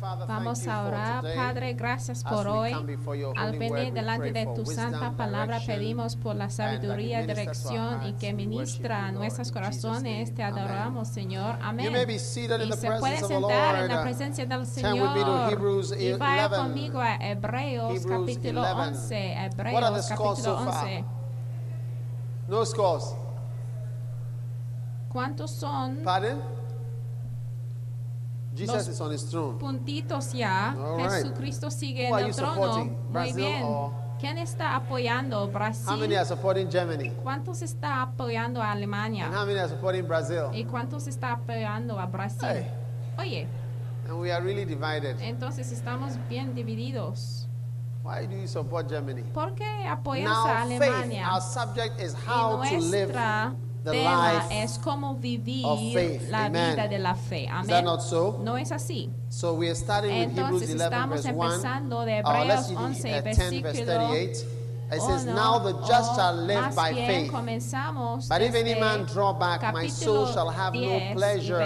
Vamos a orar. Padre, gracias As por hoy. Al venir delante de tu santa palabra, pedimos por la sabiduría, dirección y que ministra a nuestros corazones. Te adoramos, Señor. Amén. Y se puede sentar en la presencia del Señor. Y vaya 11. conmigo a Hebreos capítulo 11. 11. What are the Hebreos capítulo far? 11. No scores. ¿Cuántos son Pardon? Jesus is on his throne. puntitos ya? All right. Jesucristo sigue Who en are el you trono. supporting? Muy Brazil bien. or- ¿Quién está apoyando How many Brasil? are supporting Germany? ¿Cuántos está apoyando a And Alemania? how many are supporting Brazil? ¿Y cuántos está apoyando a Brasil? Hey. Oye, And we are really divided. entonces estamos bien divididos. Why do you support Germany? ¿Por qué apoyas Now, a faith, Alemania? our subject is Y how to live nuestra the tema life. es cómo vivir of faith. la Amen. vida de la fe. Is that Amén. not so? No es así. So we are starting with Hebrews Entonces 11, estamos verse 1. empezando de Uh, let's Hebreos read 11, uh, 10, verse versículo 38. It oh, says, uno, Now the just shall oh, live by faith. But if any man draw back, my soul shall have no pleasure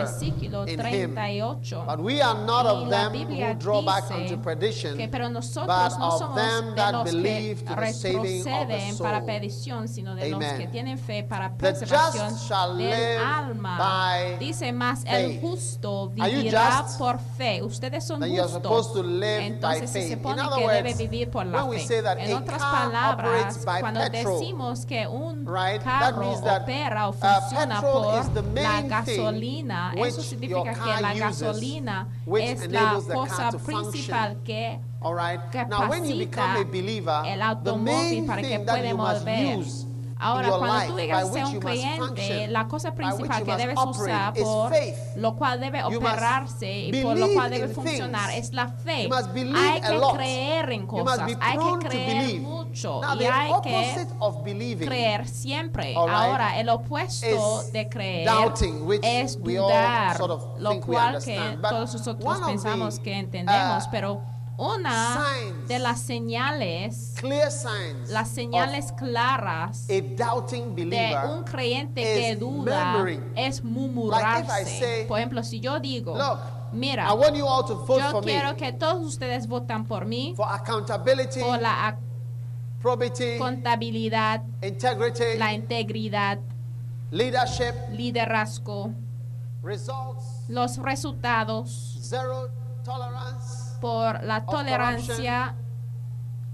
in him. But we are not of them who draw back unto perdition, but of them that believe to the saving of the soul. Amen. The just shall live by Dice más, el justo vivirá por fe. Ustedes son live Entonces se supone que debe vivir por la fe. En otras quando decimos que é um right? carro that opera ou funciona por la gasolina, isso significa que a gasolina é a força principal que All right? capacita Now, when you become a believer, el automóvil para que pueda mover. Ahora, cuando tú llegas a ser un function, la cosa principal que debes usar por lo cual debe operarse y por lo cual debe funcionar es la fe. Hay que creer en cosas, hay que creer mucho y the hay que creer siempre. Ahora, el opuesto de creer es dudar, lo cual que todos nosotros pensamos que entendemos, uh, pero una signs, de las señales, clear signs las señales claras de un creyente que duda murmuring. es Like murmurarse. say, Por ejemplo, si yo digo, Look, mira, I want you all to vote yo for me quiero que todos ustedes votan por mí, for accountability, por la probity, contabilidad, integrity, la integridad, leadership, liderazgo, results, los resultados, zero tolerance. Por la tolerancia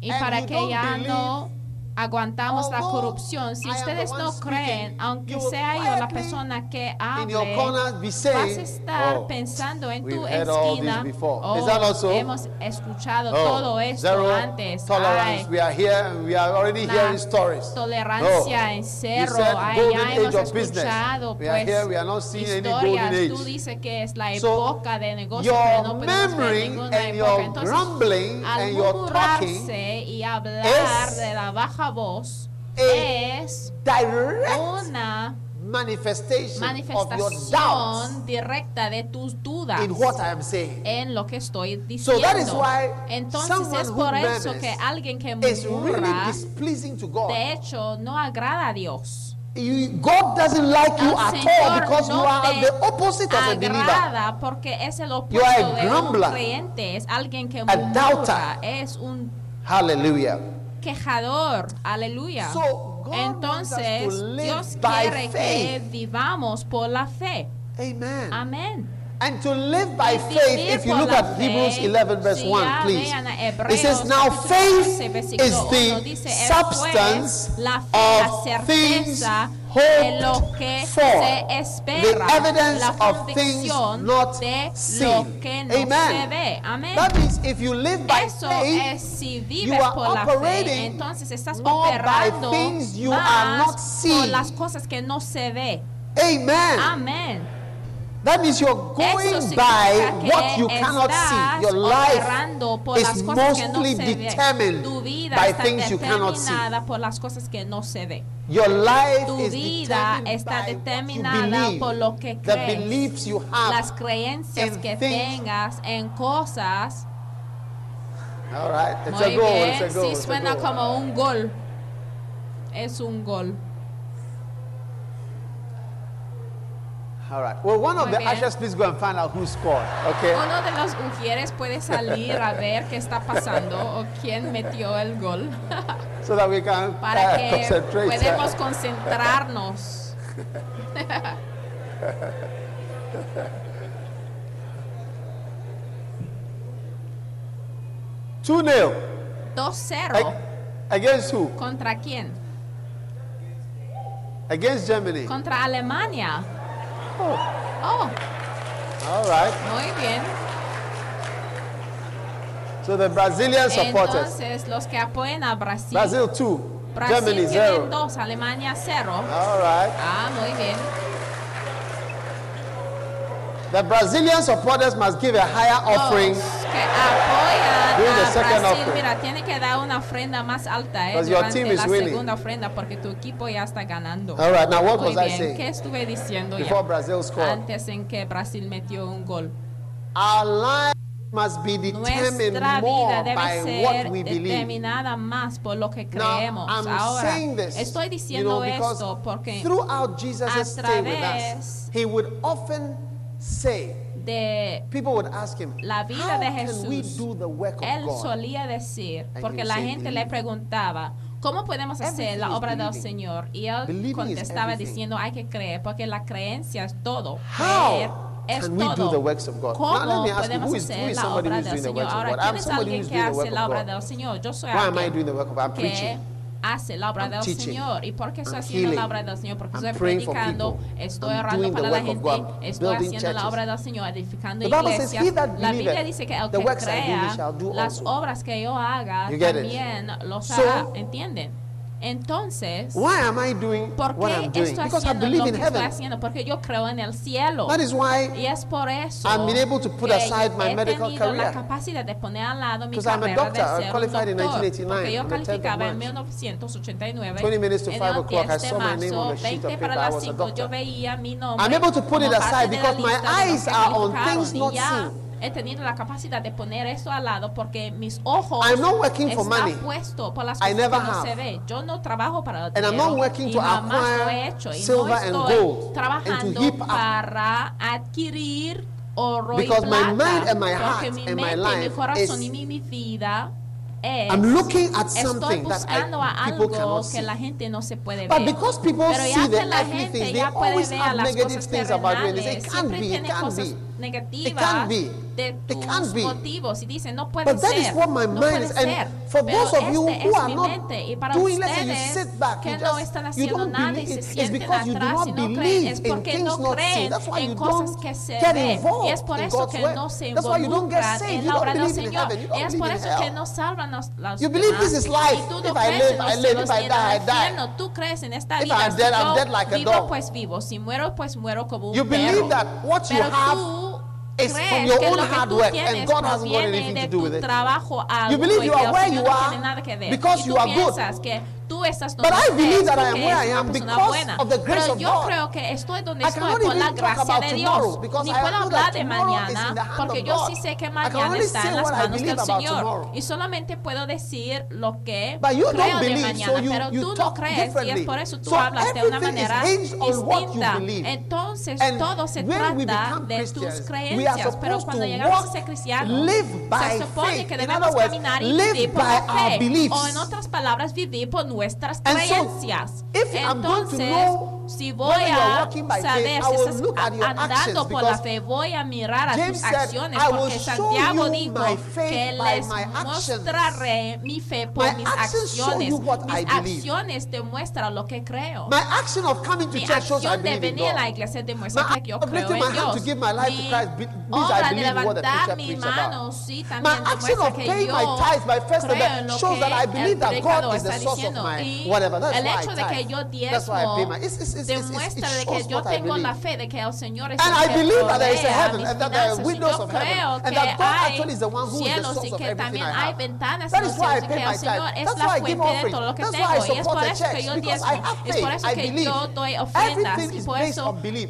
y para que ya no aguantamos la although corrupción. Si ustedes no creen, aunque sea yo la persona que hable, vas a estar "Oh, pensando en tu esquina. before." "Oh, hemos escuchado Oh, todo esto antes. tolerance. Ay, we are here and we are already la hearing stories. tolerancia en cerro. ya hemos escuchado pues historias. Tú dices que es la época de negocio, pero no podemos ver ninguna época. Entonces, al murmurarse y hablar de la baja voz es una manifestation, of your doubts manifestación directa de tus dudas in what I am saying. en lo que estoy So diciendo. that is why Entonces es por eso que alguien que really murmura displeasing to God. de hecho no agrada a Dios. You- God doesn't like you at all because you no are te the opposite of a believer. porque es el You opuesto are a de un grumbler, creyente, es alguien que a doubter. es un Hallelujah. quejador, aleluya. So, God Entonces, wants us to live Dios by quiere que faith. vivamos por la fe. Amen. Amén. And to live by Y faith, vivir if you por look la at fe, Hebrews 11, verse si 1, ya please. vean a It Hebreos says, Now capítulo faith 11, versículo is 1, the dice, "Es, substance la fe, la of things certeza de lo que for, se espera, the evidence la of things convicción not de lo seen. que no se Amen. ve. Amén. That means if you live by Eso faith, es si you vives are por la fe, operating entonces estás operando things you más are not por seeing. las cosas que no se ve. Amen. Amén. That means you're going by what you cannot see. Your life is no mostly determined by things you cannot see. Your life Tu is vida determined está determinada believe, por lo que the crees, beliefs you have. las creencias in que things. tengas en cosas. All right, it's Muy a goal. bien, It's a goal. sí it's a suena goal. como un gol. Es un gol. All right. Well, one of Muy the bien. ushers, please go and find out who scored. Okay. Uno de los ujieres puede salir a ver qué está pasando o quién metió el gol So that we can para uh, que concentrate. podamos concentrarnos. Two nil 2-0. against who? ¿Contra quién? Against Germany. Contra Alemania. Oh, Oh, all right. muy bien. So the Brazilian supporters. Entonces, los que apoyan a Brasil. Brazil two, Brasil Germany zero. dos, Alemania cero. All right. Ah, muy bien. The Brazilian supporters must give a higher offering mira, tiene que dar una ofrenda más alta ¿eh? la segunda ofrenda porque tu equipo ya está ganando. All right, now what was. I saying? ¿Qué estuve diciendo Before Brazil scored? antes en que Brasil metió un gol? Our life must be determined Nuestra vida debe by ser what we determinada más por lo que creemos. Ahora, this, estoy diciendo you know, esto porque a través us, he would often say de People would ask him, la vida de Jesús, él solía decir, porque la gente le preguntaba, ¿cómo podemos hacer la obra del Señor? Y él contestaba diciendo, hay que creer, porque la creencia es todo. Creer es Can todo. We do the works of God? ¿Cómo Now, let me ask you, who is, who is somebody who is doing the works of ¿quién es alguien que hace la obra del Señor? Yo soy alguien que hace la obra del Señor. ¿Y por qué estoy haciendo la obra del Señor? Porque estoy predicando, estoy orando para la gente, estoy haciendo la obra del Señor, edificando iglesias. La Biblia dice que el que crea las obras que yo haga también los hará. ¿Entienden? Entonces, why am I doing ¿por qué what I'm doing? Estoy Because I believe in heaven. Haciendo, porque yo creo en el cielo. That is why y es por eso I'm been able to put aside my medical career. La capacidad de poner al lado mi carrera I'm a doctor. De ser qualified doctor, in 1989. Porque yo calificaba en 1989. 20 minutes to 5 o'clock, I saw my name on the sheet of paper. I was a doctor. Yo veía mi nombre I'm able to put it aside because my eyes are on things not seen. la capacidad de poner al lado porque mis ojos I'm not working for money. por las cosas I never que no have. se ve. Yo no trabajo para And I'm not working y to acquire estoy trabajando para adquirir oro Because plata my mind and my heart porque mi and my mi corazón vida I'm looking at estoy something that buscando people algo que la gente no se puede But because people Pero ya see la gente they ya puede always ver have las negative cosas things about "It cosas negativas de tus motivos y dicen no puede ser, no puede is. ser. And for Pero those of you este who are not ustedes sit back, que you just, no están haciendo nada y se sienten atrás y no creen es porque no creen en cosas que se ven. Y es por eso que no se involucran en la obra del Señor. es por eso que no salvan los demás. y tú no crees en vivo It's from your own hard work and God hasn't got anything to do with it. You believe you are where you are because you are good estás donde But I believe that I am where I am because of the grace Pero yo creo que estoy donde I estoy por la gracia de Dios. Ni puedo hablar de mañana porque yo sí sé que mañana está en las manos del Señor. Y solamente puedo decir lo que creo de mañana. Pero tú no crees y es por eso tú hablas de una manera distinta. Entonces todo se trata de tus creencias. Pero cuando llegamos a ser cristianos, se supone que debemos caminar y vivir por la fe. O en otras palabras, vivir por nuestra nuestras. Entonces, si voy a saber si estás andando por la fe, voy a mirar a tus acciones. Porque Santiago dijo que les mostraré mi fe por mis acciones. Mis acciones demuestran lo que creo. Mi acción de venir a la iglesia demuestra que yo creo en Dios. Mi obra de levantar mi mano sí también demuestra que yo creo en lo que el predicador está diciendo. Y el hecho de que yo diezmo demuestra de que yo tengo la fe de que el Señor es and el I believe that there is a heaven and that there are windows of heaven and that God actually is the one who is the source of everything I have. That is why I pay my tithe. That's why I give offering. That's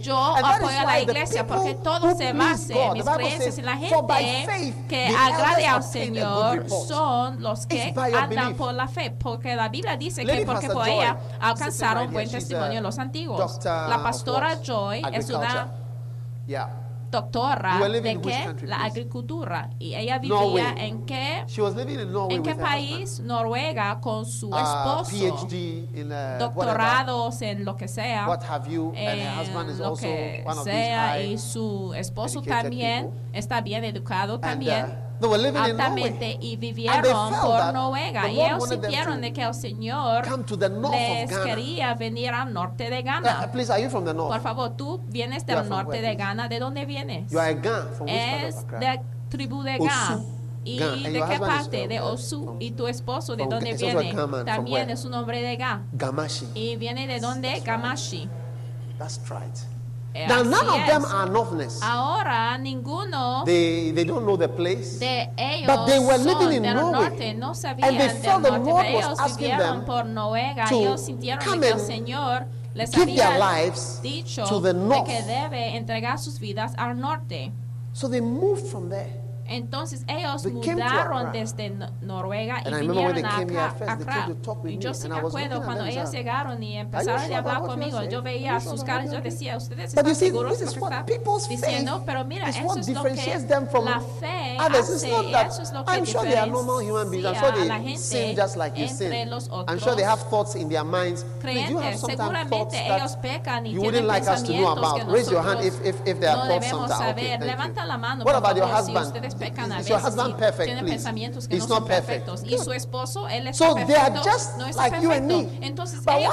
Yo apoyo a la iglesia porque todo se basa en mis creencias y la gente que agrade al Señor son los que andan por la fe porque la Biblia dice que porque por ella alcanzaron buen testimonio los antiguos. Doctor la pastora Joy es una doctora de qué? Country, la agricultura. Y ella vivía Norway. en qué, ¿en qué país? Noruega con su ah, esposo. In, uh, doctorados en lo que sea. What have you, and her husband is lo also que one of sea. Y su esposo también está bien educado uh, también they were living in altamente Norway. y vivieron por Noruega y ellos sintieron de que el Señor les Ghana. quería venir al norte de Uh, Ghana. please, are you from the north? Por favor, tú vienes del norte de? Ghana. ¿De dónde vienes? You are a Gan. From which part Es de tribu de. Gan. ¿Y Gan. De qué is, parte? De uh, Osu. from- ¿Y tu esposo de dónde viene? Gaman. También es un hombre de Ga. Gamashi. ¿Y viene de dónde? Gamashi. That's right. Now none of them are northerners. Ahora ninguno They they don't know the place. ellos But they were living in Norway. norte, And they the norte. Lord was to come and Señor give their lives to the norte. So they moved from there. Entonces ellos they mudaron desde Noruega y vinieron a Accra. Y yo sí me acuerdo cuando ellos llegaron y empezaron a hablar conmigo, yo veía sus caras, yo decía, ustedes están seguros diciendo, pero mira, eso es lo que la fe hace, eso es lo que have thoughts? la gente entre los otros. Creyentes, seguramente ellos pecan y tienen pensamientos que nosotros no debemos saber. Levanta la mano, pecan Y su esposo, él es perfecto, no es perfecto. Entonces, también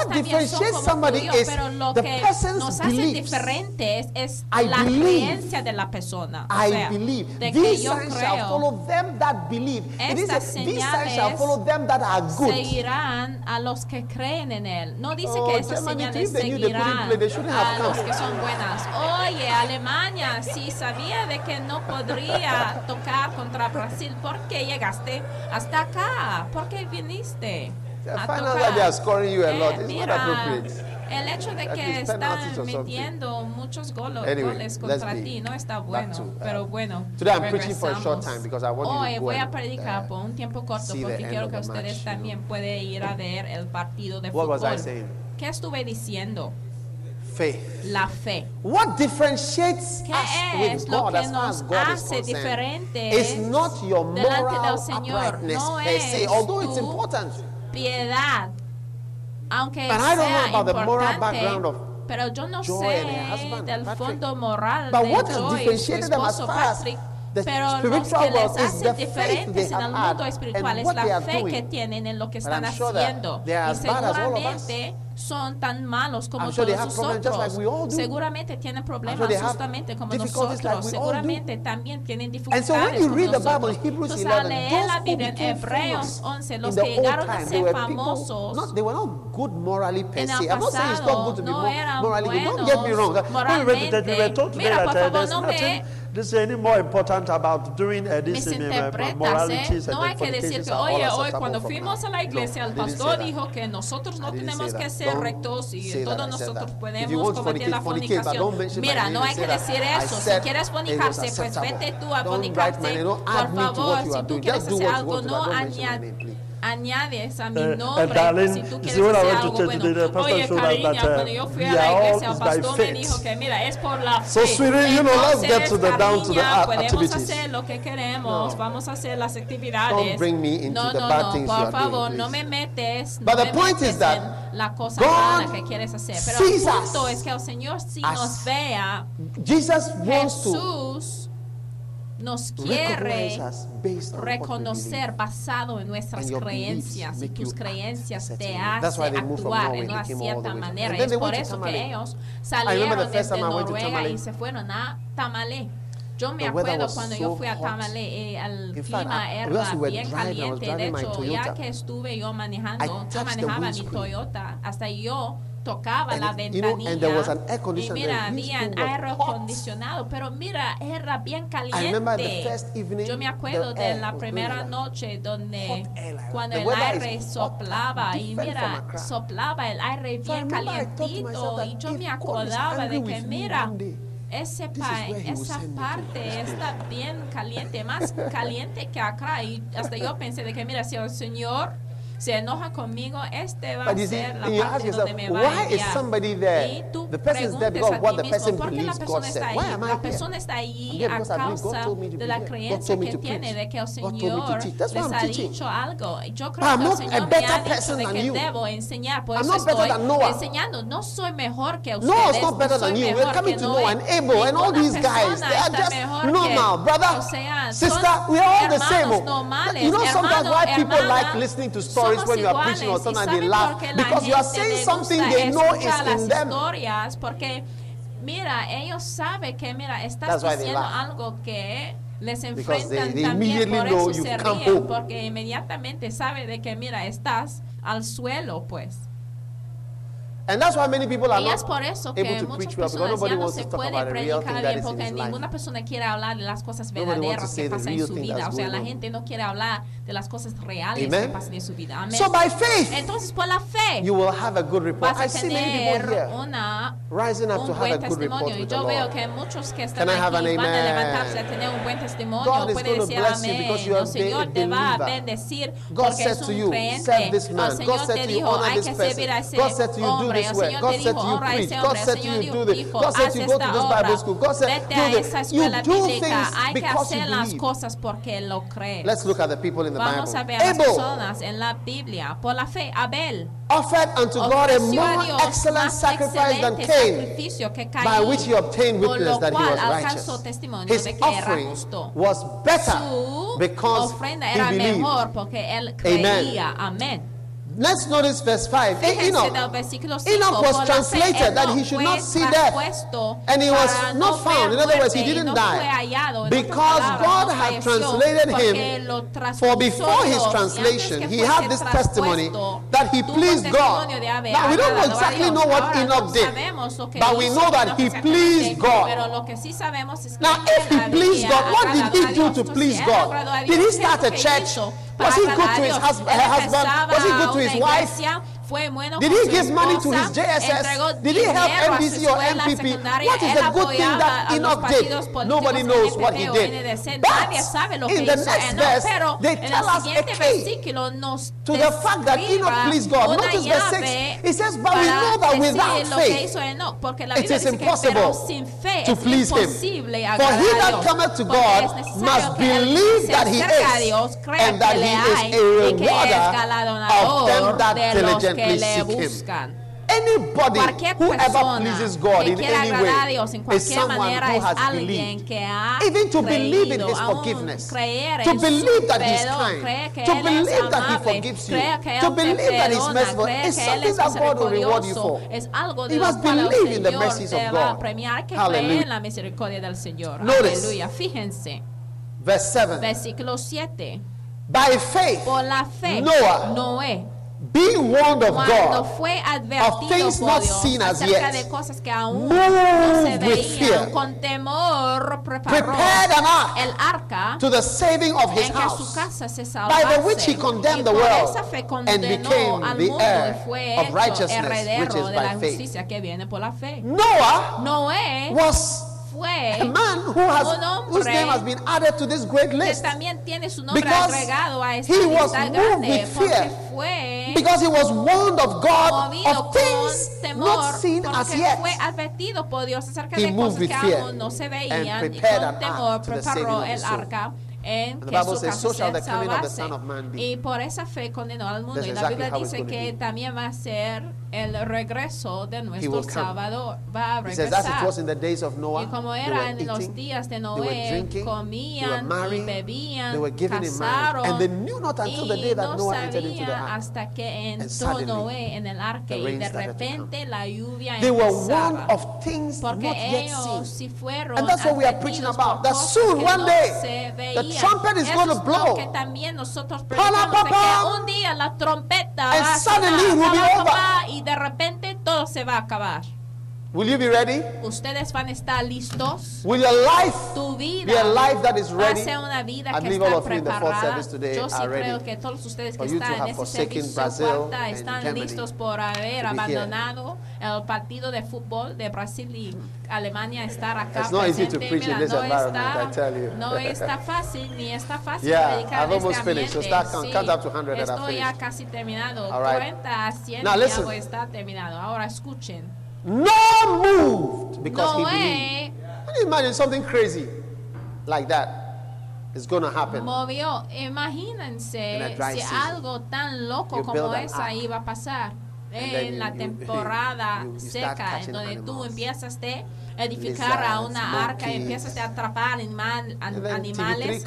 pero lo que nos hace diferentes es I la believe, creencia de la persona. O sea, de que yo creo. Estas señales seguirán a los que creen en él. No dice que esas señales seguirán a los que son buenas. Oye, Alemania, si sabía de que no podría contra Brasil. ¿Por qué llegaste hasta acá? ¿Por qué viniste? A eh, el hecho de que están metiendo muchos goles, anyway, goles contra ti no está bueno, to, uh, pero bueno. Hoy voy a predicar uh, por un tiempo corto porque quiero que ustedes match, también you know. pueden ir a ver el partido de What fútbol. ¿Qué estuve diciendo? La fe. What differentiates ¿Qué us with God que nos is not your moral del Señor? No es although it's important. piedad, aunque But I don't know about importante. The moral background of pero yo no sé del Patrick. fondo moral But what Joy, pero lo que les hace diferentes en el mundo espiritual es la fe que tienen en lo que están haciendo. Y seguramente son tan malos como todos nosotros. Seguramente tienen problemas justamente como nosotros. Seguramente también tienen dificultades como nosotros. Entonces, al leer la Biblia en Hebreos 11, los que llegaron a ser famosos en el pasado no eran buenos moralmente. Mira, por favor, no me This is. ¿eh? No hay que decir que, oye, hoy cuando fuimos a la iglesia, el pastor dijo que nosotros no tenemos que ser rectos y todos nosotros podemos cometer la fornicación. Mira, no hay que decir eso. Si quieres fornicarse, pues vete tú a fornicarse. Por favor, si tú quieres hacer algo, no añadir añades a mi eh, si tú quieres algo bueno. Oye, cuando yo fui a la pastor me dijo que mira, es por la fe. So, sweetie, you know, let's get to the, down to the podemos hacer lo no, no, no, no me metes. But the point is that la cosa God es que el Señor nos vea. Jesus nos quiere reconocer basado en nuestras creencias y tus creencias te hacen actuar en una cierta manera. Es por eso que ellos salieron desde Noruega y se fueron a Tamale. Yo me acuerdo cuando yo fui a Tamale, eh, el clima era bien caliente. De hecho, ya que estuve yo manejando, yo manejaba mi Toyota, hasta yo tocaba and la ventanilla. You know, was an air y mira, había aire acondicionado, pero mira, era bien caliente. Evening, Yo me acuerdo de la primera really noche donde cuando el aire soplaba hot, y mira, soplaba el aire bien so calientito y yo me acordaba de que mira, ese pa esa parte está bien caliente, más caliente que acá. Y hasta yo pensé de que mira, si el Señor se enoja conmigo, este va a ser la parte donde me va a enviar. Y tú preguntas a ti mismo, ¿por qué la persona está ahí? La persona está ahí a causa de la creencia que tiene de que el Señor les ha dicho algo. Yo creo que el Señor me ha dicho de que debo enseñar, por eso estoy enseñando. No soy mejor que ustedes, no and all these guys, they are just normal, brother, sister, we are all the same. You know sometimes why people like listening to stories somos when you are preaching or something and ¿sabe they laugh? Because you are saying something they know is in them. historias porque mira, ellos saben que mira, estás diciendo algo que les enfrentan they- they también, por eso se ríen, porque inmediatamente sabe de que mira, estás al suelo, pues. And that's why many people are not able to preach well because nobody wants to talk about the real thing that is in his life. ninguna persona quiere hablar de las cosas Nobody wants to verdaderas say que the pasan en real su thing vida. that's O sea, la gente no quiere hablar de las cosas reales Amen. que pasan en su vida. Amén. So by faith, Entonces, por la fe, you will have a good report. I see many people here una rising up to have a good report with the Lord. Can I have an amen? levantarse a tener un buen testimonio. God is going to bless you because you are a te va a believer. God said to you, serve this man. God said to you, honor this person. servir a ese God said to you, do this way. God said you preach. God said you do this. God said you go to this Bible school. God said you do You do things because you believe. Let's look at the people in the Bible. Abel offered unto God a more excellent sacrifice than Cain, by which he obtained witness that he was righteous. His offering was better because he believed. Amen. Let's notice verse 5. Enoch, Enoch was translated that he should not see death. And he was not found. In other words, he didn't die. Because God had translated him. For before his translation, he had this testimony that he pleased God. Now, we don't exactly know what Enoch did. But we know that he pleased God. Now, if he pleased God, what did he do to please God? Did he start a church? What's he good to his husband? Her he good to his wife? Fue bueno Did he give money to his JSS? Did he help MPC or MPP? What is the good thing that Enoch did? Nobody knows what he did. But in the next verse, they tell us a key to the fact that Enoch pleased God. Notice verse 6. It says, but we know that without faith, it is impossible to please him. For he that cometh to God must believe that he is and that he is a rewarder of them that diligently agrees, seek buscan. Anybody, cualquier whoever pleases God in any way, is someone who has believed. Even to believe in His forgiveness, to believe that He's kind, to believe that He forgives you, to believe that He's merciful, is something that God will reward you for. You must believe in the mercies of God. Hallelujah. Notice, verse 7. Versículo 7. By faith, Noah, being warned of cuando God, fue of things por not Dios seen as acerca yet, de cosas que aún moved no se with fear, veían, con temor preparó prepared an ark el arca to the saving of his en que su house, casa se by the which he condemned y the por world esa fe and condenó became al the mundo heir y fue of hecho righteousness, which heredero is la by faith. justicia que viene por la fe. Noah Noé was fue a man who has un hombre whose name has been added to this great que list también tiene su nombre Because agregado a esta he was moved grande with porque fear. fue because he was warned of God movido of things temor not seen as porque yet. fue advertido por Dios acerca He de cosas que aún no se and veían y con temor preparó el arca en que su says, casa "So shall se the coming of the salvase". Son of Man be. y por esa fe condenó al mundo That's y la exactly Biblia dice que be. también va a ser el regreso de nuestro. Salvador va a regresar Noah, y como era en los eating, días de Noé, drinking, comían y marrying, bebían, in marriage, casaron and they knew not until the y day that no sabían hasta que entró Noé en el arca y de repente la lluvia empezaba. Porque ellos si fueron And that's what we are preaching about. That soon, one day, the. Trumpet is going to blow. que también nosotros que un día la trompeta And va a suddenly sonar, it will be pa, pa, over. pa, y de repente todo se va a acabar. Will you be ready? Ustedes van a estar listos. Will your life Tu vida be a life that is ready? una vida I que believe all está of you in the fourth preparada. service today Yo sí creo que todos ustedes que están en este servicio están listos por haber abandonado el partido de fútbol de Brasil y Alemania estar acá It's not easy to preach in this no environment, está, I tell you. no está fácil ni está fácil Yeah, predicar I've en este almost finished, so ambiente. start count- Sí, count up to 100 and I've estoy ya finished. casi terminado. All right. 40 a 100 Now y listen. terminado. Ahora escuchen. Noah moved. Because he believed. Noé Can you imagine something crazy like that is going to happen? movió. Imagínense si algo tan loco You como esa iba a pasar. En la you- temporada you- seca, en donde tú empiezas a edificar a una arca y empiezas a atrapar animal- an- And then TV3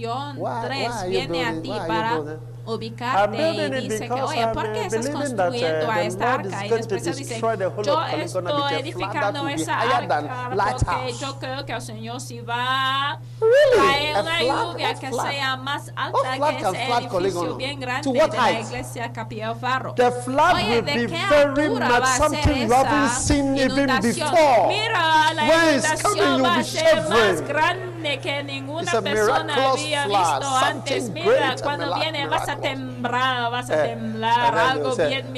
bendición. Viene a ti para ubicarte y dice que, oye, ¿por qué estás construyendo a esta arca? Y después se dice, yo estoy edificando esa arca porque yo creo que el Señor sí va a traer una lluvia que sea más alta que ese edificio bien grande de la iglesia Capilla Farro. Oye, ¿de qué altura va a ser esa inundación? Mira, la inundación va a ser más grande que ninguna persona había visto antes. Mira, cuando viene, vas שאתם Eh,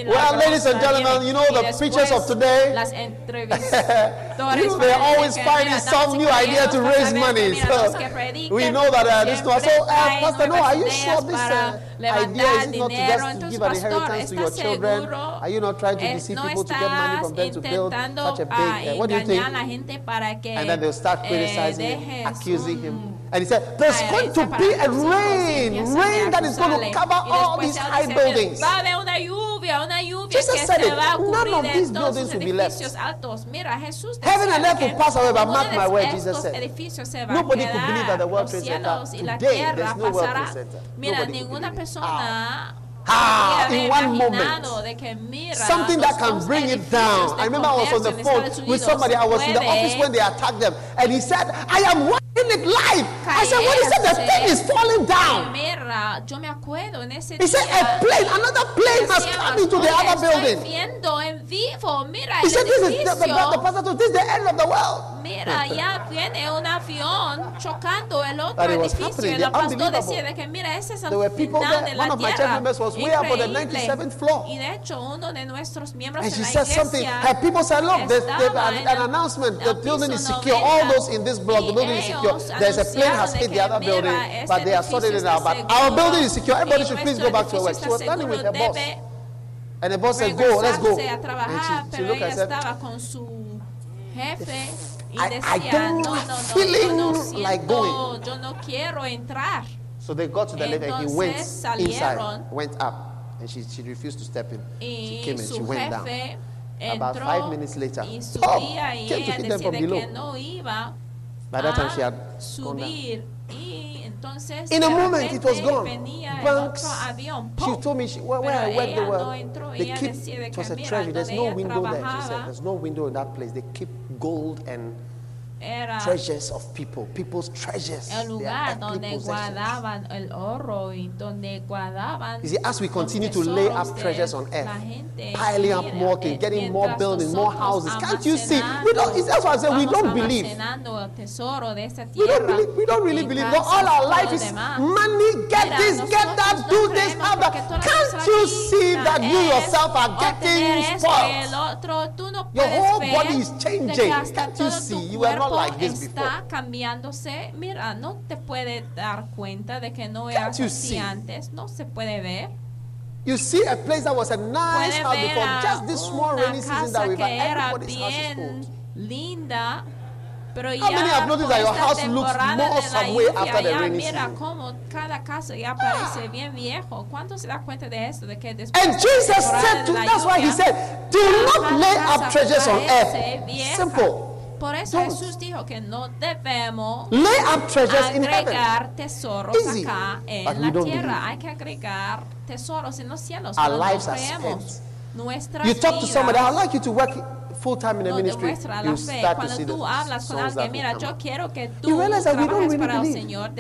well, ladies and gentlemen, you know the preachers of today, they are always finding some new idea to raise money. So we know that uh, this so. Uh, Pastor, no, are you sure this uh, idea is not to just to give an inheritance to your children? Are you not trying to deceive people to get money from them to build such a big? Uh, what do you think? And then they'll start criticizing him, accusing him. And he said, There's going to be a rain, rain that is going to cover all all these high buildings. Jesus said it. None of these buildings will be left. Heaven and earth will pass away, but mark my word, Jesus said. Nobody could believe that the World Trade Center today there's no World Trade Center. Mira, ninguna persona ah. Ah, in one moment. Something that can bring it down. I remember I was on the phone with somebody. I was in the office when they attacked them. And he said, I am one it live. I said, "When he said The thing is falling down. He said, a plane, another plane must come into the other building. He said, this is the, the, the pastor this is the end of the world. Mira, ya viene un avión chocando el otro edificio. El pastor decía que mira, ese es el final de la tierra was way up on the 97th floor. Y de hecho, uno de nuestros miembros and she said something. Her people said, Look, there's, there's an, an, announcement. The building is secure. All those in this block, the building is secure. There's a plane has hit the other building, but they are sorted it out. But our building is secure. Everybody should please go back to your work. She was standing with her boss. And the boss said, Go, let's go. And she, she looked and said, I, I don't no, no, feeling no, like going. Yo no quiero entrar. So they got to the level, left and he went inside, went up, and she, she refused to step in. She came and she went down. About five minutes later, oh, came to hit them from below. By that time, she had gone down. Entonces, in a moment, it was gone. Banks, she told me, she, where, where I went they were, they keep, it was a treasure. There's no window there, she said. There's no window in that place. They keep gold and era treasures of people, people's treasures. El lugar donde guardaban el oro y donde guardaban. You see, as we continue to lay up treasures on earth, piling up more things, getting more buildings, more houses, can't you see? We don't. That's why I say we don't believe. We don't believe. We don't really believe. But all our life is money. Get this, get that, do this, have. Can't you see that you yourself are getting spoiled? Your whole body is changing. Can't you see? You are not está cambiándose. Mira, no te puede dar cuenta de que no era así antes. No se puede ver. You see a place that was a nice house before. Just this small rainy season that we've Linda. Pero ya many have noticed that your house looks more some cómo se And Jesus said to, that's why he said, do not lay up treasures on earth. Simple por eso. Jesús dijo que no debemos agregar tesoros Easy. acá en But la tierra. Hay que agregar tesoros en los cielos. Our lives you talk to somebody, I'd like you to work full time in the ministry. Cuando tú hablas con alguien, mira, yo quiero que tú para el Señor.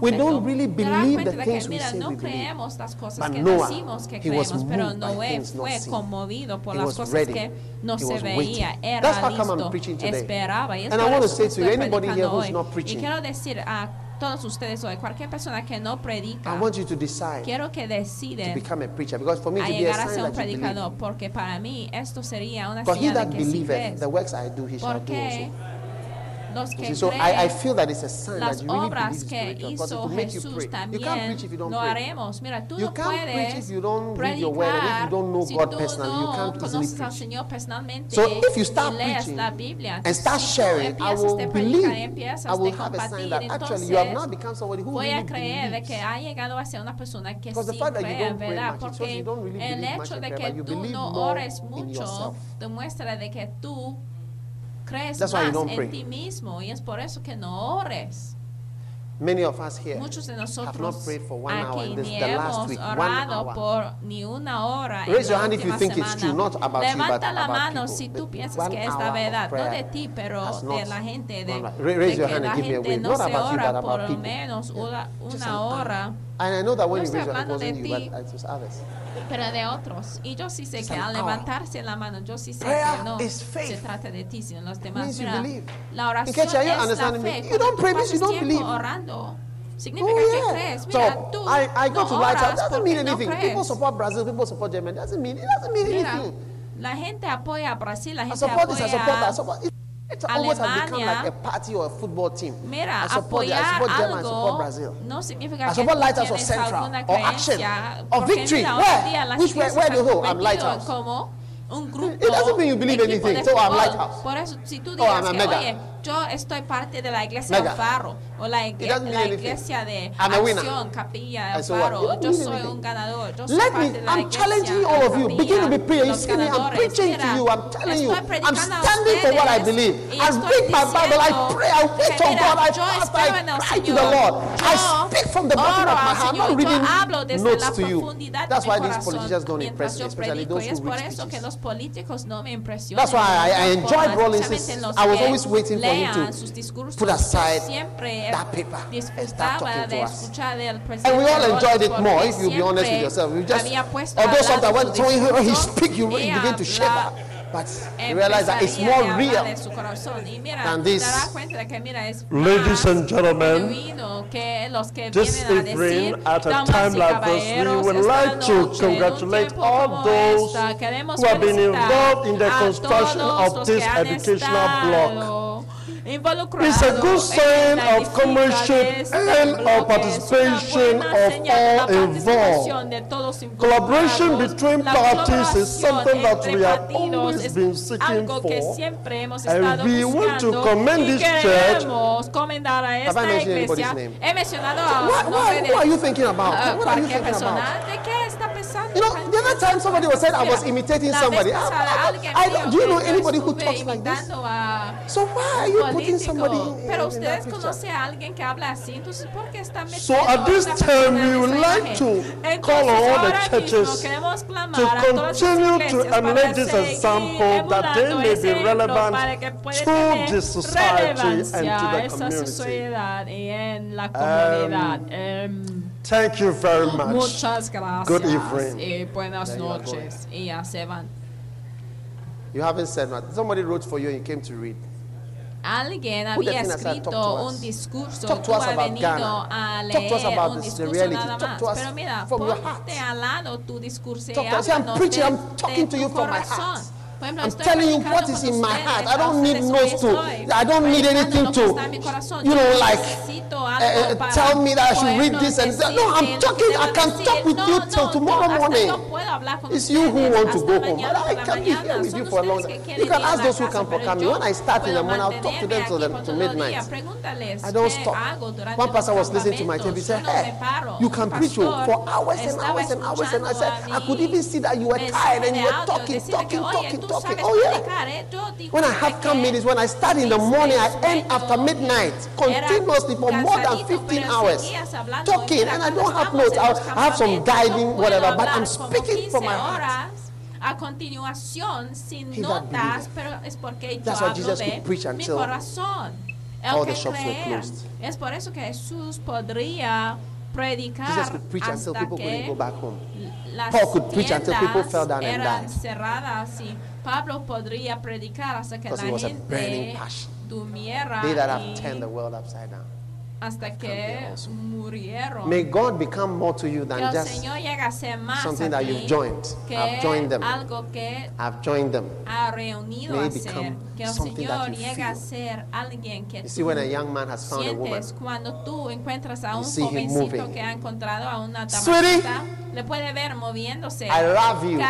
We don't really believe the things que, no creemos las decimos que creemos, pero Noé fue conmovido por las cosas que no se veía. Era listo, esperaba. Y eso que estoy. Y quiero decir ah, todos ustedes hoy, cualquier persona que no predica, quiero que deciden to become a preacher, because for me llegar a, a ser un predicador, porque para mí esto sería una señal que si crees, porque los que so creen, I, I feel that it's a sign las that you really obras que hizo Jesús también lo haremos. Mira, tú you no puedes predicar si tú no conoces al Señor personalmente so if you start y lees la Biblia. And start si sharing, tú empiezas I will predicar, empiezas I will de entonces voy a creer de que ha llegado a ser una persona que sí cree, ¿verdad? Porque el hecho de que tú no ores mucho demuestra de que tú crees más en ti mismo y es por eso que no ores. Many of us here Muchos de have not prayed for one hour. This the last hemos week. Orado por ni una hora. Raise your hand if you think it's true, not about you, but Levanta la about mano people. si tú piensas que es la verdad, no de ti, pero de la gente, de, de la and gente about you, but menos. And I know that when you raise your hand, it others pero de otros. Y yo sí sé que al oh. levantarse la mano, yo sí sé que no se trata de ti, sino los demás. Mira, la oración es la fe. You don't pray you don't believe. orando, significa oh, yeah. que I, I go no to Lights Out. Doesn't mean anything. No people support Brazil, people support Germany. Doesn't mean, it doesn't mean anything. La gente apoya a Brasil, la gente I support apoya... This, I support that, I. It's almost has become like a party or a football team. Mira, I support, I support them Germany, I support Brazil. No significa I support Lighters of Central or Action or Victory. Where? Which way? Where you go I'm Lighthouse. Como un grupo, it doesn't mean you believe anything. So I'm Lighthouse. Por eso, si tú oh, I'm a mega. Oye, yo estoy parte de la iglesia Mega. Faro o la, la iglesia de acción, capilla de Faro. Yo soy un ganador. Yo soy Let parte me, de la I'm challenging all of you. Begin to be praying. You see me, I'm preaching Mira, to you. I'm telling you. I'm standing for what I believe. I read my Bible. I pray. I wait on God. I fast. I cry to the Lord. I speak from the bottom of my heart. I'm not reading notes to you. That's why these politicians don't impress me, especially those who read. That's why I, I enjoyed Rolling I was always waiting for need to put aside that paper and start talking to us. And we all enjoyed it more, if you be honest with yourself. You just, although sometimes when, when he speaks, you really begin to shiver. But you realize that it's more real than this. Ladies and gentlemen, this evening at a time like this, we would like to congratulate all those who have been involved in the construction of this educational block. It's a good sign of comradeship and of participation of all involved. Collaboration between parties is something that we have always been seeking for, and we want to commend this church. Have I mentioned anybody's name? What, what, what are you thinking about? What are you thinking about? You know, the other time somebody was saying I was imitating somebody. Ah, ah, ah, I, I, I, do you know anybody who talks like this? So why are you putting somebody in, Pero in, in conocen a alguien que habla así, entonces ¿por qué están metiendo So at this time we would like to entonces, call on all the churches to continue to emulate this example that they may be relevant to this society and to the community. Um, thank you very much. Muchas gracias. Good evening. Y buenas noches. Ya se. You haven't said nothing. Somebody wrote for you and you came to read. alguien había escrito un discurso, tú has venido a leer un discurso nada más. Pero mira, ponte al lado tu discurso y háblanos de tu corazón. I'm telling you what is in my heart. I don't need notes to, I don't need anything to, you know, like uh, tell me that I should read this and that. No, I'm talking, I can talk with you till tomorrow morning. It's you who want to go home. I can be here with you for a long time. You can ask those who come for coming. When I start in the morning, I'll talk to them till, the, till midnight. I don't stop. One pastor was listening to my TV. He said, hey, eh, you can preach for hours and hours and hours. And I said, I could even see that you were tired and you were talking, talking, talking talking. Oh, yeah. ¿eh? When I have camp meetings, when I start in the morning, I end after midnight, continuously for more than 15 hours, talking. And I don't have notes. I have some guiding, whatever, but I'm speaking from my heart. a continuación sin He notas, pero es porque That's yo hablo de mi corazón. El que creer. Es por eso que Jesús podría predicar hasta que las Paul could preach until people fell down and died. cerradas y Pablo podría predicar hasta que la gente durmiera hasta que murieron. May God become more to you than just something that you've joined. I've joined them. I've joined them. Reunido May become something that you feel. A que you see, when a young man has found a woman, cuando tú encuentras a. I love you.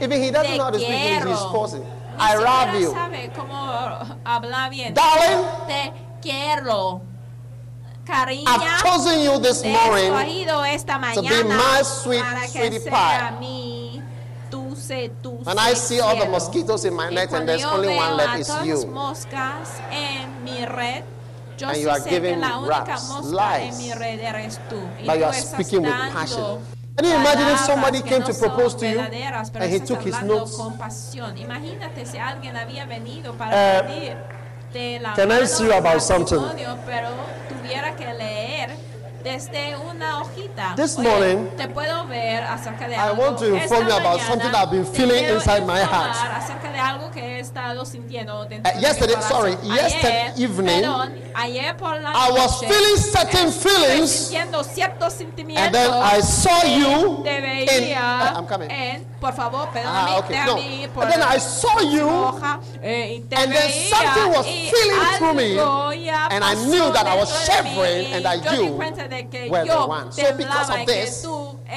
Even he doesn't know how to speak English, he's forcing. I love you. sabe cómo bien. Darling. Te quiero. cariño. I've chosen you this morning to be my sweet sweetie pie. Mi, dulce, dulce and I see all the mosquitoes in my net, and there's only one left is you. En mi red, yo and you are giving raps, lies, but you are speaking with passion. Can you imagine if somebody came no to propose to you and he took his notes? con. Imagínate si alguien había venido Uh, pedirte la can I you about something? pero tuviera que leer desde una hojita. This morning, te puedo ver acerca de I algo. want to inform you about something I've been feeling inside my heart. acerca de algo que he estado sintiendo dentro Uh, de yesterday- mi corazón. sorry, yesterday Ayer, evening, perdón, ayer por la I was noche, feeling certain feelings, sintiendo ciertos sentimientos and then I saw you te in. veía Uh, I'm coming. en, por favor, perdóname, Ah, okay. No. por And then I saw you, hoja, eh, y and then something was feeling through me, and I knew that I was shivering, and that you cuenta de que were the one. So because of this,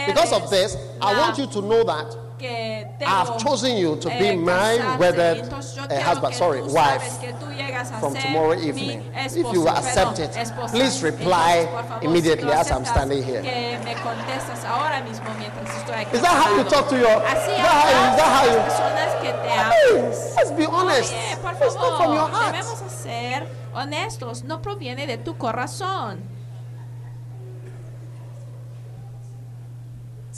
because of this, I want you to know that I have chosen you to be eh, my wedded uh, husband, sorry, wife from tomorrow evening. If you accept it, please reply immediately as I'm standing here. Is that how you talk to your? Is that how? Is that how you? Hey, let's be honest. It's not from your heart. Honestos, no proviene de tu corazón.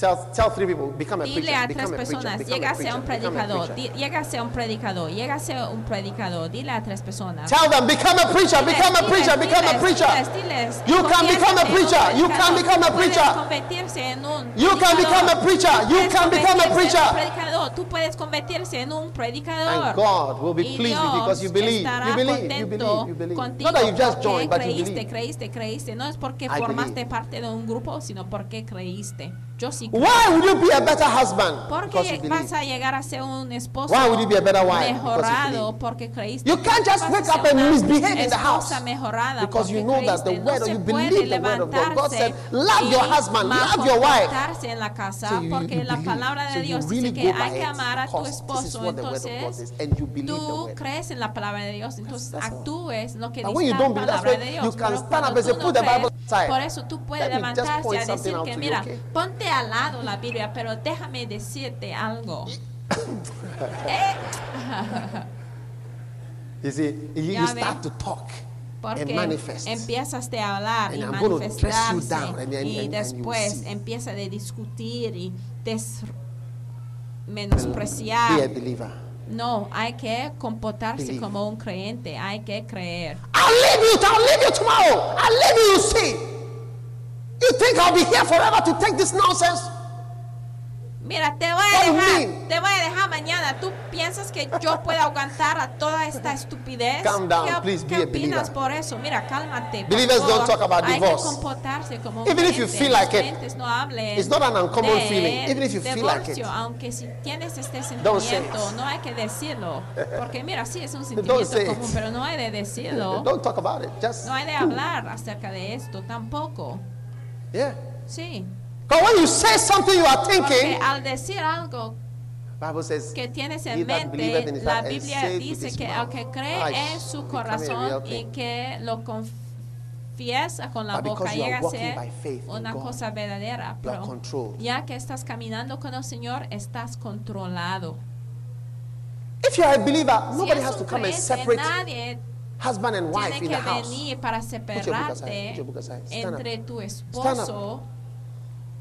Tell, tell three people, become a Dile preacher, a tres become a personas, llega a ser un predicador, preacher. di- llega a ser un predicador, llega a ser un predicador, dile a tres personas. Tell them, become a preacher, become a preacher, become a preacher. You can become a preacher, you can become a preacher. convertirse en un You can become a preacher, you can become a preacher. Tú puedes convertirse en un predicador. And God will be pleased with you because you believe, you believe, you believe, you believe. contigo Not that you just joined, but you believe. creíste, creíste. No es porque formaste believe. parte de un grupo, sino porque creíste. Yo sí creo. Why would you be a better husband? ¿Por Because you qué believe. vas a llegar a ser un esposo Why would you be a better wife? You mejorado believe. porque creíste? You can't just wake up and misbehave in the house mejorada because you know that the creíste. Word, se you believe the word of God. God said, love your husband, love your wife. en la casa So you- porque you la believe. palabra de So Dios really dice que hay que amar a tu because this is esposo. what the word of God Entonces is, and you believe the tú word. crees en la palabra de Dios, entonces actúes lo que dice when you la don't believe, that's palabra de you Dios. can Pero stand cuando up and say, tú no "Put the Bible crees, aside." Por eso tú puedes levantarte a decir que mira, ponte al lado la Biblia, pero déjame decirte algo. Eh, You see, you, you start to talk Porque empiezas de hablar And y manifestarse down and- y después empieza de discutir y a menospreciar. believer. No, hay que comportarse Believe. como un creyente, hay que creer. I'll leave you. I'll leave you tomorrow. I'll leave you. You see. You think I'll be here forever to take this nonsense? Mira, te voy a dejar, te voy a dejar mañana. ¿Tú piensas que yo puedo aguantar a toda esta estupidez? Calm down, ¿Qué, please, qué be a believer. por eso? Mira, cálmate. por Believers don't talk about Hay divorce. que comportarse como Even if you feel Los like it, creyentes no hablen it's not an uncommon de feeling. Even if you feel like it. aunque si tienes este Don't say sentimiento, it. no hay que decirlo. Porque mira, sí es un say sentimiento it. común, pero no hay de decirlo. Don't talk about it. Just No hay de hablar acerca de esto tampoco. yeah. Sí. Because when you say something you are thinking, al decir algo Bible says, que tienes "He en mente, la Biblia dice que el que cree en su corazón y que lo confiesa con la But boca llega a ser una God, cosa verdadera. Pero ya que estás caminando con el Señor, estás controlado. If you are a believer, Si nobody has to come and separate nadie husband and wife tiene in que the house. venir para your book aside, separarte entre tu esposo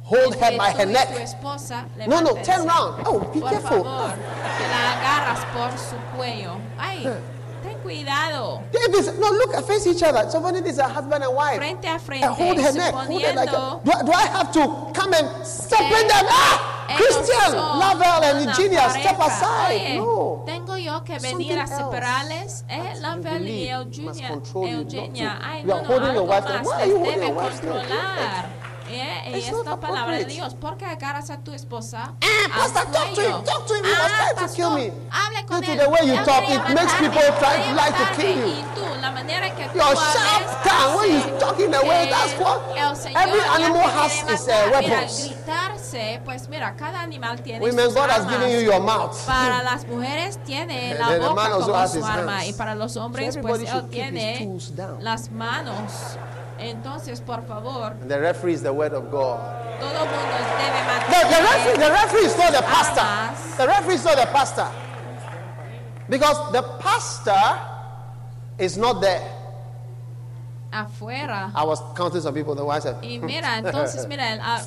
Hold her by her neck. esposa. No, no, turn round. Oh, be Por careful. favor, que la agarras por su cuello. Ay, ten cuidado. No, look, face each other. Somebody is a husband and wife. Frente a frente, And hold her neck. Hold her like suponiendo do, I- do I have to come and separate them? Ah! Christian, Lavelle and Eugenia, step aside. Oye, no. Tengo yo que venir Something a separarles. Eh, Lavelle y Eugenia. control you, Eugenia. Ay, you no, are no, holding your algo wife más Why are you holding debe your wife controlar. Eh, y It's esta palabra de. Dios, ¿por qué agarras a tu esposa? Eh, al Pastor, talk to him, talk to him. He was Ah, to kill me. Hable con Due to él. the way you talk, it makes people try to like to kill you. Tú, la manera que tú Your sharp tongue, when you talk in a way, that's what el Señor every animal has its uh, weapons. gritarse, pues mira, cada animal tiene Women, sus God has given you your mouth. Para las mujeres tiene la boca como has su his arma hands. y para los hombres So pues él tiene las manos. Entonces, por favor, And the referee is the word of God. todo mundo debe The, the, referee, the referee is not the pastor. The referee is not the pastor. Because the pastor is not there. afuera. I was counting some people. The wife said, Y mira, entonces, mira, el, há-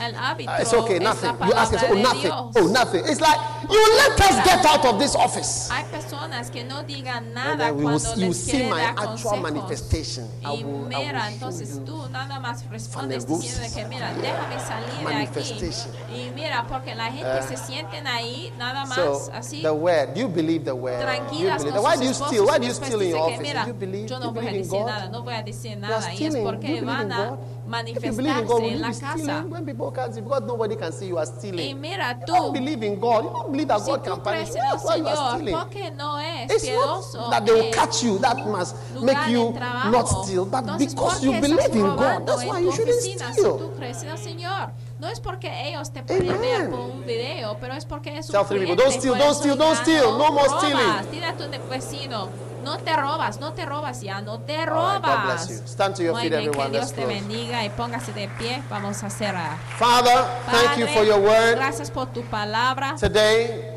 el hábito "Ah, It's okay, nothing. You ask us, oh, nothing. Oh, nothing. It's like, you let us get out of this office. Hay personas que no digan And nada will, cuando you les see my actual manifestation. I will, I will entonces tú nada más respondes diciendo que mira, déjame salir de aquí. Manifestation. Y mira, porque la gente se sienten ahí nada más So, así. the word, do you believe the word? Do you believe Why do you steal? Why do you steal in your office? mira, Do you believe, yo no you voy a decir nada, no voy a decir nada. Y es stealing. Do you porque van a God? If you believe in manifestarse God, en la casa. when people can't see? Because nobody can see you are stealing. Y mira, You don't believe in God. You don't believe that si God tú can punish you. That's why you are stealing. porque no es It's piadoso. not that they will eh, catch you. That must make you not steal. But Entonces, because you believe in God, that's why you shouldn't oficina si steal. tú crees en el Señor? No es porque ellos te pueden ver Amen. por un video, pero es porque es un Tell three people, cliente, don't steal, don't steal, don't steal, no more stealing. Dile a tu vecino, no te robas, no te robas ya, no te All right, robas. God bless you. Stand to your Muy feet, bien, everyone. que Dios te bendiga y póngase de pie. Vamos a cerrar. Father, thank you Padre, for your word. Gracias por tu palabra. Today,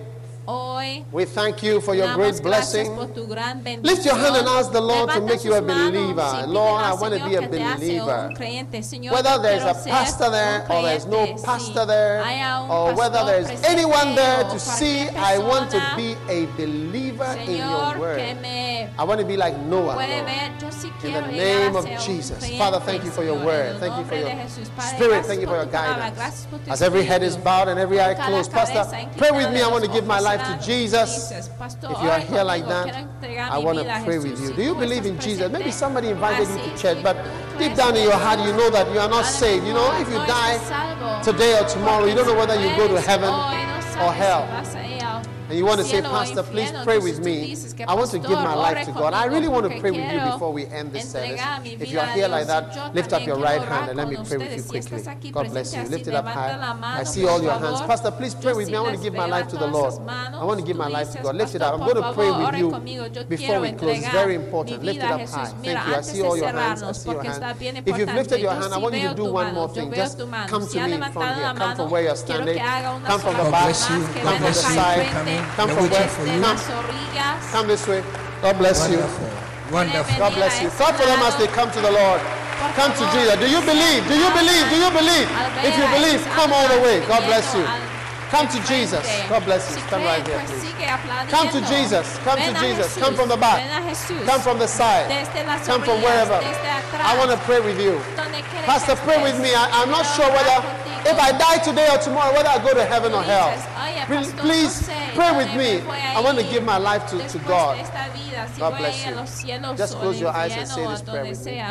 hoy. We thank you for your great blessing. Lift your hand and ask the Lord Levanta to make you a believer. Lord, I want to be a believer. Whether there's a pastor there or there's no pastor there, or whether there's anyone there to see, I want to be a believer in your word. I want to be like Noah. In the name of Jesus. Father, thank you for your word. Thank you for your spirit. Thank you for your guidance. As every head is bowed and every eye closed, Pastor, pray with me. I want to give my life life to. Jesus. If you are here like that, I want to pray with you. Do you believe in Jesus? Maybe somebody invited you to church, but deep down in your heart, you know that you are not saved. You know, if you die today or tomorrow, you don't know whether you go to heaven hoy no sabes or hell. Vas a ir al And you want to say, Pastor, please pray with me. I want to give my life to God. I really want to pray with you before we end this service. If you are here like that, lift up your right hand and let me pray with you quickly. God bless you. Lift it up high. I see all your hands. Pastor, please pray with me. I want to give my life to the Lord. I want to give my life to God. Lift it up. I'm going to pray with you before we close. It's very important. Lift it up high. Thank you. I see all your hands. I see your hands. If you've lifted your hand, I want you to do one more thing. Just come to me from here. Come from where you're standing. que haga una Come from the back. Come from the side. Come from where? for you. Come. Come this way. God bless you. Wonderful. Wonderful. God bless you. Clap for them as they come to the Lord. Come to Jesus. Do you believe? Do you believe? Do you believe? If you believe, come all the way. God bless you. Come to Jesus. God bless you. Stand right here, please. Come to Jesus. Come to Jesus. Come from the back. Come from the side. Come from wherever. I want to pray with you. Pastor, pray with me. I, I'm not sure whether, if I die today or tomorrow, whether I go to heaven or hell. Please, please pray with me. I want to give my life to, to God. God bless you. Just close your eyes and say this prayer with me.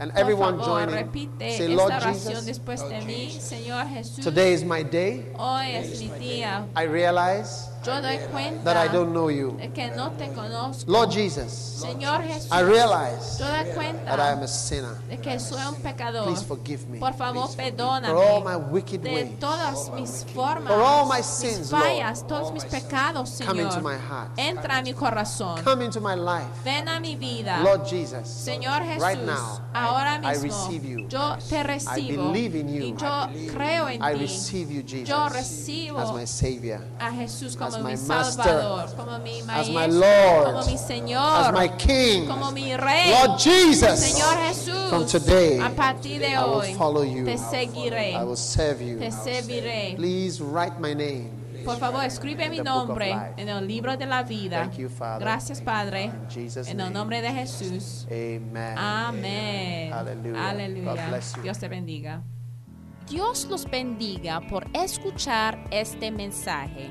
And everyone join in. Say, Lord Jesus, después de mí, Señor Jesús. today is my day. Hoy es mi día. I realize Yo doy cuenta that I don't know you. que no te conozco. Lord Jesus, Señor Jesús, I realize yo doy that I cuenta am a sinner. de que soy un pecador. Please forgive me Por favor, for all my perdóname wicked de ways. todas mis formas, For all my mis sins, todos mis pecados, Come into Señor. my heart. Entra a mi corazón. Come into my life. Ven a mi vida. Lord Jesus, Señor Jesús, right now, ahora I receive you. yo te recibo believe in you. y yo creo en I ti. receive you, Jesus, Yo as my Savior, a Jesús como as mi my master, Salvador, como mi as my maestro, Lord, como mi as Señor, my King. como mi Rey. Lord Jesus, Señor Jesús, from today, a partir de I will hoy follow you. te seguiré, I will serve you. te serviré. Please write my name. Por favor, escribe mi nombre en el libro de la vida. Thank you, Father. Gracias, Padre. En el name. nombre de Jesús. Amen. Amén. Aleluya. God bless you. Dios te bendiga. Dios los bendiga por escuchar este mensaje.